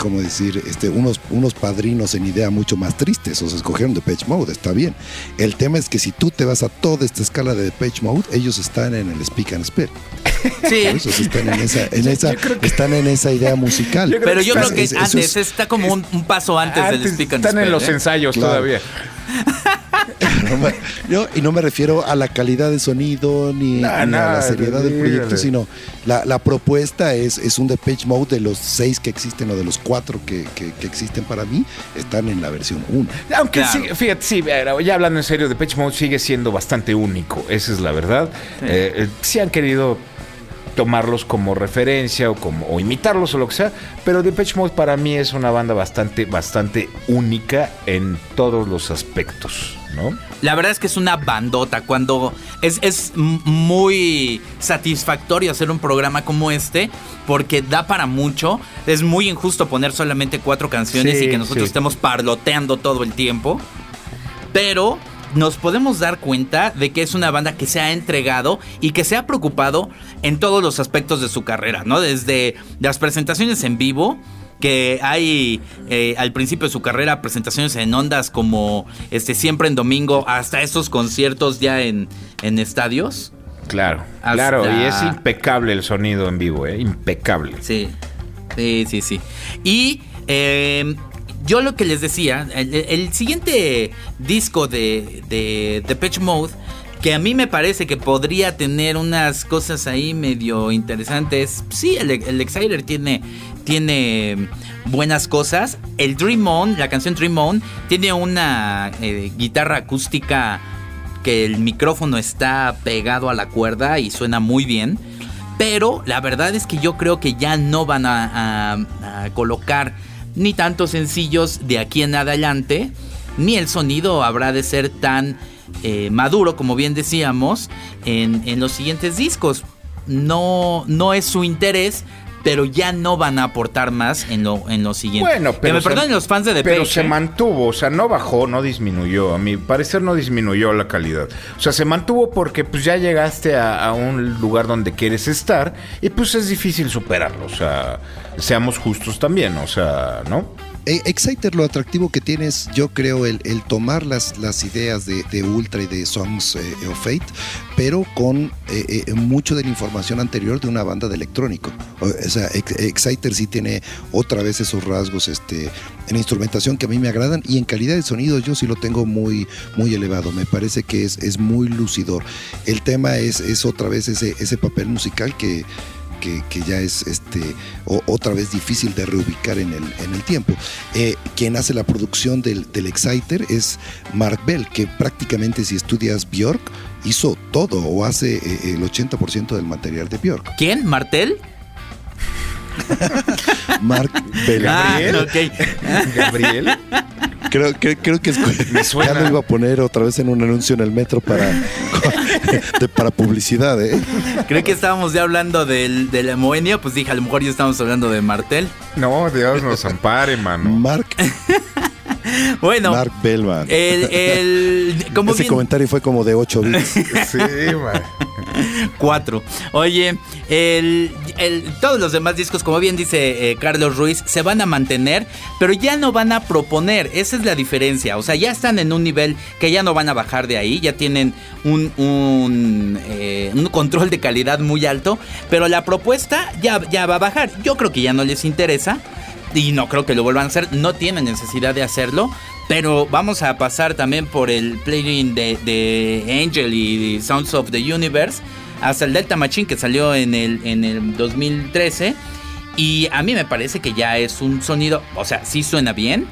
como decir, este, unos, unos padrinos en idea mucho más tristes, o se escogieron Depeche Mode, está bien. El tema es que si tú te vas a toda esta escala de Depeche Mode, ellos están en el Speak and Spell. Sí. están en esa, en esa, están en esa idea musical. Pero yo creo que antes, está como un, paso antes, del Speak and Spell. Están en los ¿eh? ensayos todavía. y no me refiero a la calidad de sonido ni, a la seriedad del proyecto, sino la, propuesta es, es un Depeche Mode de los seis que existen o de los cuatro que, existen para mí, están en la versión 1. Aunque sí, fíjate, sí, ya hablando en serio, Depeche Mode sigue siendo bastante único, esa es la verdad. Sí, eh, eh, han querido tomarlos como referencia o como o imitarlos o lo que sea, pero Depeche Mode para mí es una banda bastante bastante única en todos los aspectos. ¿no? La verdad es que es una bandota. Cuando es, es muy satisfactorio hacer un programa como este, porque da para mucho. Es muy injusto poner solamente cuatro canciones y que nosotros estemos parloteando todo el tiempo. Pero nos podemos dar cuenta de que es una banda que se ha entregado y que se ha preocupado en todos los aspectos de su carrera, ¿no? Desde las presentaciones en vivo, que hay eh, al principio de su carrera presentaciones en ondas como este siempre en domingo hasta estos conciertos ya en, en estadios. Claro, claro, y es impecable el sonido en vivo, ¿eh? impecable. Sí, sí, sí, sí. Y eh, yo lo que les decía, el, siguiente disco de, de Pitch Mode, que a mí me parece que podría tener unas cosas ahí medio interesantes. Sí, el, el Exciter tiene, tiene buenas cosas. El Dream On, la canción Dream On, tiene una eh, guitarra acústica que el micrófono está pegado a la cuerda y suena muy bien. Pero la verdad es que yo creo que ya no van a colocar ni tantos sencillos de aquí en adelante, ni el sonido habrá de ser tan eh, maduro, como bien decíamos, en, en, los siguientes discos. No, no es su interés, pero ya no van a aportar más en lo, en lo siguiente. Bueno, pero. me perdonen los fans de The Pero se mantuvo, o sea, no bajó, no disminuyó. A mi parecer no disminuyó la calidad. O sea, se mantuvo porque pues ya llegaste a, a un lugar donde quieres estar y pues es difícil superarlo. O sea, seamos justos también, o sea, ¿no? Eh, Exciter lo atractivo que tiene es, yo creo, el, tomar las, las ideas de, Ultra y de Songs eh, of Fate, pero con eh, mucho de la información anterior de una banda de electrónico. O, sea, Exciter sí tiene otra vez esos rasgos este, en instrumentación que a mí me agradan y en calidad de sonido yo sí lo tengo muy, muy elevado. Me parece que es, es muy lucidor. El tema es, es otra vez ese, ese papel musical que que, ya es este, otra vez difícil de reubicar en el, en el tiempo. Eh, quien hace la producción del, del, Exciter es Mark Bell, que prácticamente si estudias Björk, hizo todo o hace eh, el 80% del material de Björk. ¿Quién? ¿Martel? Mark Bell. Gabriel. Ah, Gabriel. Creo, creo que es, me suena. Ya lo iba a poner otra vez en un anuncio en el metro para, para publicidad, ¿eh? Creo que estábamos ya hablando del, de la Moenia, pues dije, a lo mejor ya estamos hablando de Martel. No, Dios nos ampare, mano. Mark. Bueno. Mark Bellman. El, el, Ese comentario fue como de 8 bits. sí, man. Cuatro. Oye, el, todos los demás discos, como bien dice eh, Carlos Ruiz, se van a mantener, pero ya no van a proponer. Esa es la diferencia. O sea, ya están en un nivel que ya no van a bajar de ahí. Ya tienen un, un, eh, control de calidad muy alto. Pero la propuesta ya, ya va a bajar. Yo creo que ya no les interesa y no creo que lo vuelvan a hacer, no tienen necesidad de hacerlo. Pero vamos a pasar también por el playing de, Angel y Sounds of the Universe hasta el Delta Machine que salió en el, en el 2013. Y a mí me parece que ya es un sonido, o sea, sí suena bien,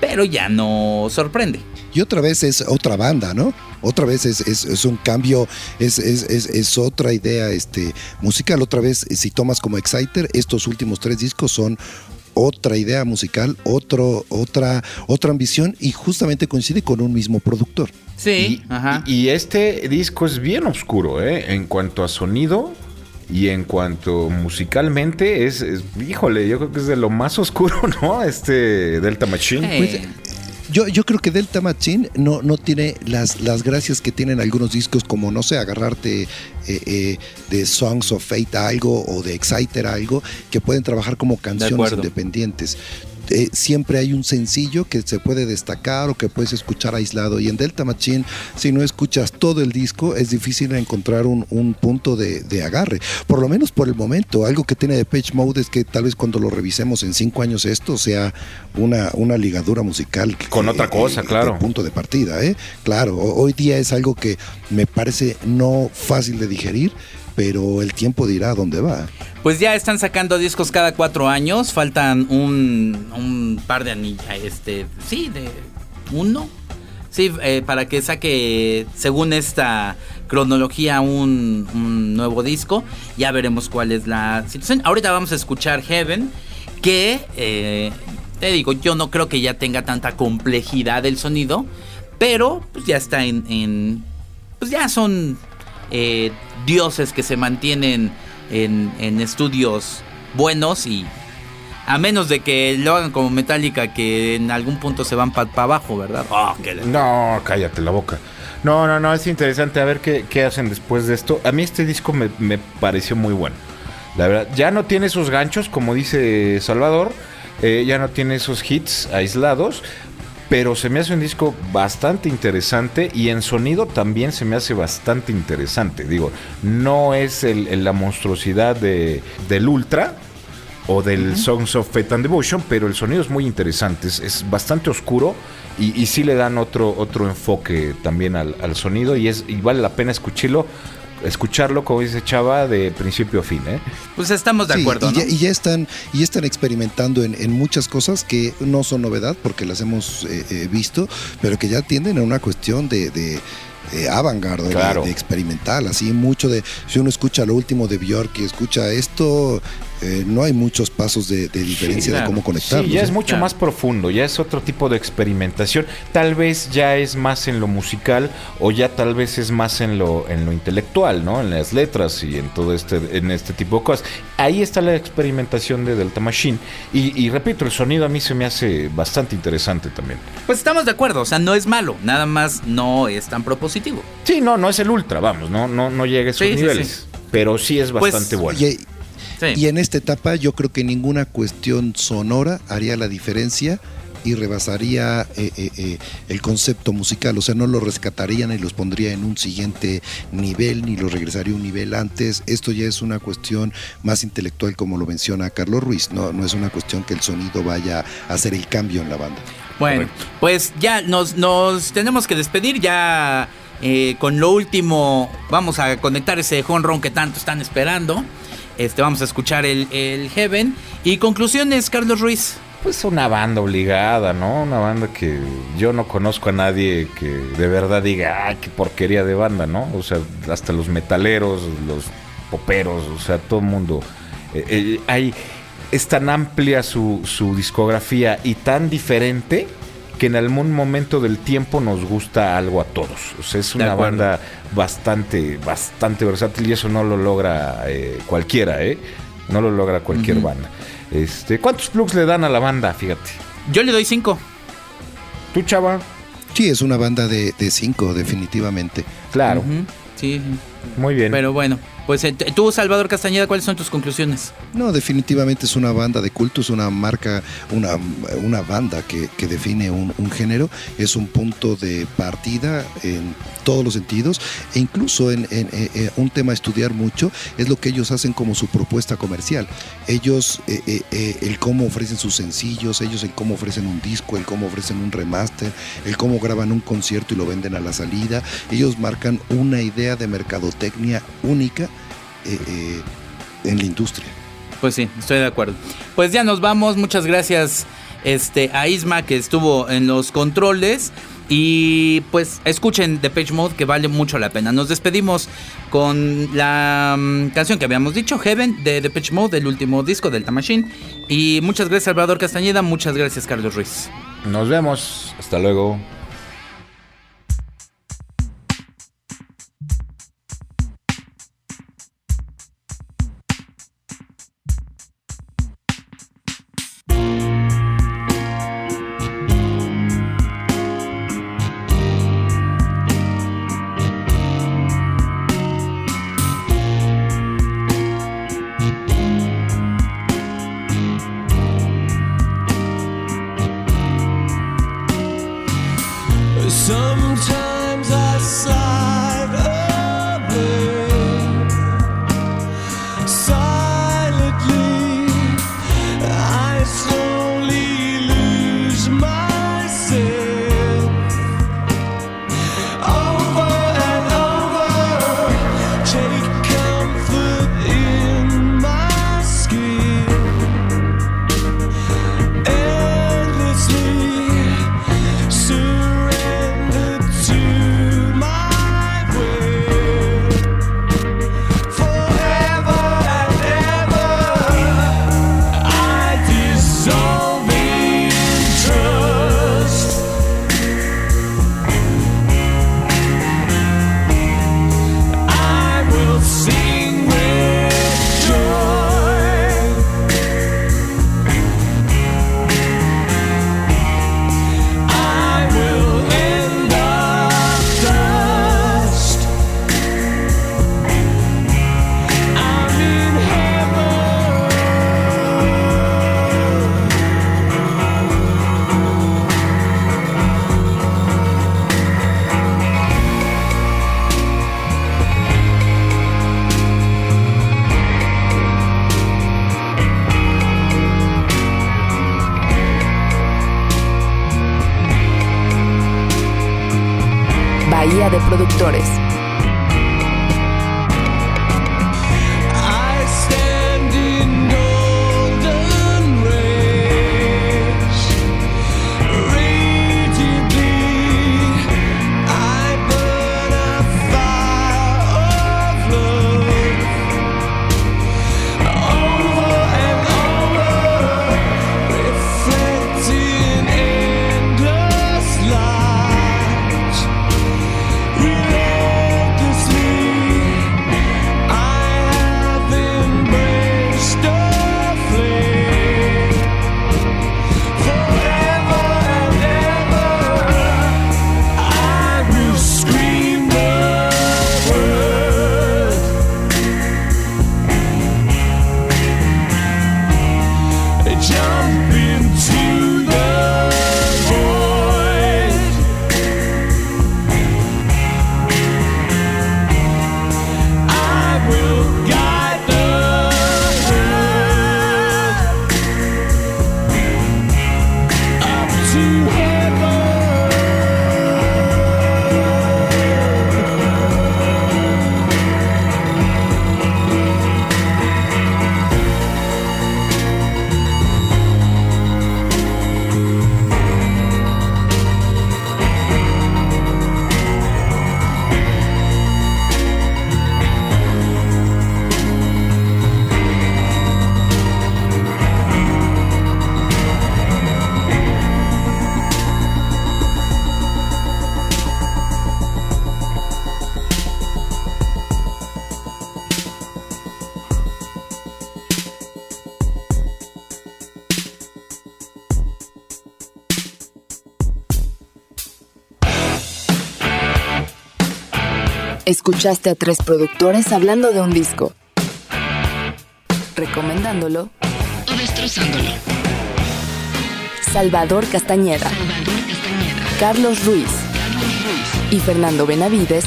pero ya no sorprende. Y otra vez es otra banda, ¿no? Otra vez es, es, un cambio, es, es, otra idea este, musical. Otra vez, si tomas como Exciter, estos últimos tres discos son otra idea musical, otro, otra, otra ambición y justamente coincide con un mismo productor. Sí, y, ajá. y este disco es bien oscuro, ¿eh? En cuanto a sonido, y en cuanto musicalmente, es, híjole, yo creo que es de lo más oscuro, ¿no? Este Delta Machine. Pues, yo, yo creo que Delta Machine no, no tiene las, las gracias que tienen algunos discos, como no sé, agarrarte eh, eh, de Songs of Fate a algo o de Exciter a algo, que pueden trabajar como canciones independientes. Eh, siempre hay un sencillo que se puede destacar o que puedes escuchar aislado. Y en Delta Machine, si no escuchas todo el disco, es difícil encontrar un, punto de, agarre. Por lo menos por el momento. Algo que tiene de Page Mode es que tal vez cuando lo revisemos en cinco años esto sea una, una ligadura musical. Con otra cosa, claro. punto de partida, ¿eh? Claro, hoy día es algo que me parece no fácil de digerir pero el tiempo dirá dónde va. Pues ya están sacando discos cada cuatro años, faltan un, un par de anillas, este, sí, de uno, sí, eh, para que saque, según esta cronología, un, nuevo disco. Ya veremos cuál es la situación. Ahorita vamos a escuchar Heaven, que, eh, te digo, yo no creo que ya tenga tanta complejidad el sonido, pero pues ya está en, en pues ya son eh, dioses que se mantienen en, estudios buenos y A menos de que lo hagan como Metallica, que en algún punto se van para abajo, ¿verdad? Oh, no, cállate la boca. No, no, no, es interesante a ver qué, qué hacen después de esto. A mí este disco me, me, pareció muy bueno. La verdad, ya no tiene esos ganchos, como dice Salvador, eh, ya no tiene esos hits aislados, pero se me hace un disco bastante interesante y en sonido también se me hace bastante interesante. Digo, no es el, la monstruosidad de, del Ultra o del Songs of Fate and Devotion, pero el sonido es muy interesante, es, bastante oscuro y, y, sí le dan otro, otro enfoque también al, al sonido y, es, y vale la pena escucharlo escucharlo, como dice Chava, de principio a fin. ¿eh? Pues estamos de acuerdo. Y, ya, y, ya, están, y están experimentando en, muchas cosas que no son novedad porque las hemos eh, eh, visto, pero que ya tienden a una cuestión de, de avant-garde, de, experimental, así mucho de, si uno escucha lo último de Björk y escucha esto, eh, no hay muchos pasos de, diferencia de cómo conectar. Sí, ya es mucho más profundo, ya es otro tipo de experimentación. Tal vez ya es más en lo musical o ya tal vez es más en lo, en lo intelectual, ¿no? En las letras y en todo este, en este tipo de cosas. Ahí está la experimentación de Delta Machine. Y, y repito, el sonido a mí se me hace bastante interesante también. Pues estamos de acuerdo, o sea, no es malo, nada más no es tan propositivo. Sí, no, no es el ultra, vamos, no, no, no llega a esos niveles. pero sí es pues, bastante bueno. Y en esta etapa yo creo que ninguna cuestión sonora haría la diferencia y rebasaría eh, eh, eh, el concepto musical, o sea, no lo rescatarían y los pondría en un siguiente nivel, ni los regresaría un nivel antes. Esto ya es una cuestión más intelectual, como lo menciona Carlos Ruiz, no, no es una cuestión que el sonido vaya a hacer el cambio en la banda. Bueno, pues ya nos, nos tenemos que despedir, ya con lo último vamos a conectar ese honron que tanto están esperando. Este, vamos a escuchar el, el Heaven. Y conclusiones, Carlos Ruiz. Pues una banda obligada, ¿no? Una banda que yo no conozco a nadie que de verdad diga, ay, qué porquería de banda, ¿no? O sea, hasta los metaleros, los poperos, o sea, todo el mundo. Eh, eh, hay, es tan amplia su, su discografía y tan diferente que en algún momento del tiempo nos gusta algo a todos. O sea, es una banda bastante, bastante versátil y eso no lo logra eh, cualquiera, ¿eh? No lo logra cualquier banda. Este, ¿Cuántos plugs le dan a la banda? Fíjate. Yo le doy cinco. ¿Tú, chava? Sí, es una banda de, cinco, definitivamente. Claro. Sí. Muy bien. Pero bueno. Pues eh, tú, Salvador Castañeda, ¿cuáles son tus conclusiones? No, definitivamente es una banda de culto, es una marca, una, una banda que, define un, género, es un punto de partida en todos los sentidos e incluso en, un tema a estudiar mucho es lo que ellos hacen como su propuesta comercial. Ellos, eh, eh, el cómo ofrecen sus sencillos, ellos el cómo ofrecen un disco, el cómo ofrecen un remaster, el cómo graban un concierto y lo venden a la salida, ellos marcan una idea de mercadotecnia única eh, eh, en la industria. Pues sí, estoy de acuerdo. Pues ya nos vamos. Muchas gracias este, a Isma que estuvo en los controles. Y pues escuchen The Page Mode que vale mucho la pena. Nos despedimos con la mm, canción que habíamos dicho, Heaven, de The Page Mode, el último disco del Machine. Y muchas gracias Salvador Castañeda, muchas gracias Carlos Ruiz. Nos vemos, hasta luego. Escuchaste a tres productores hablando de un disco, recomendándolo. O destrozándolo. Salvador Castañeda, Carlos Ruiz. Y Fernando Benavides.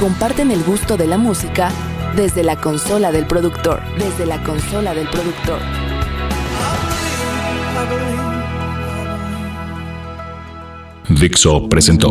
comparten el gusto de la música desde la consola del productor, desde la consola del productor. Dixo presentó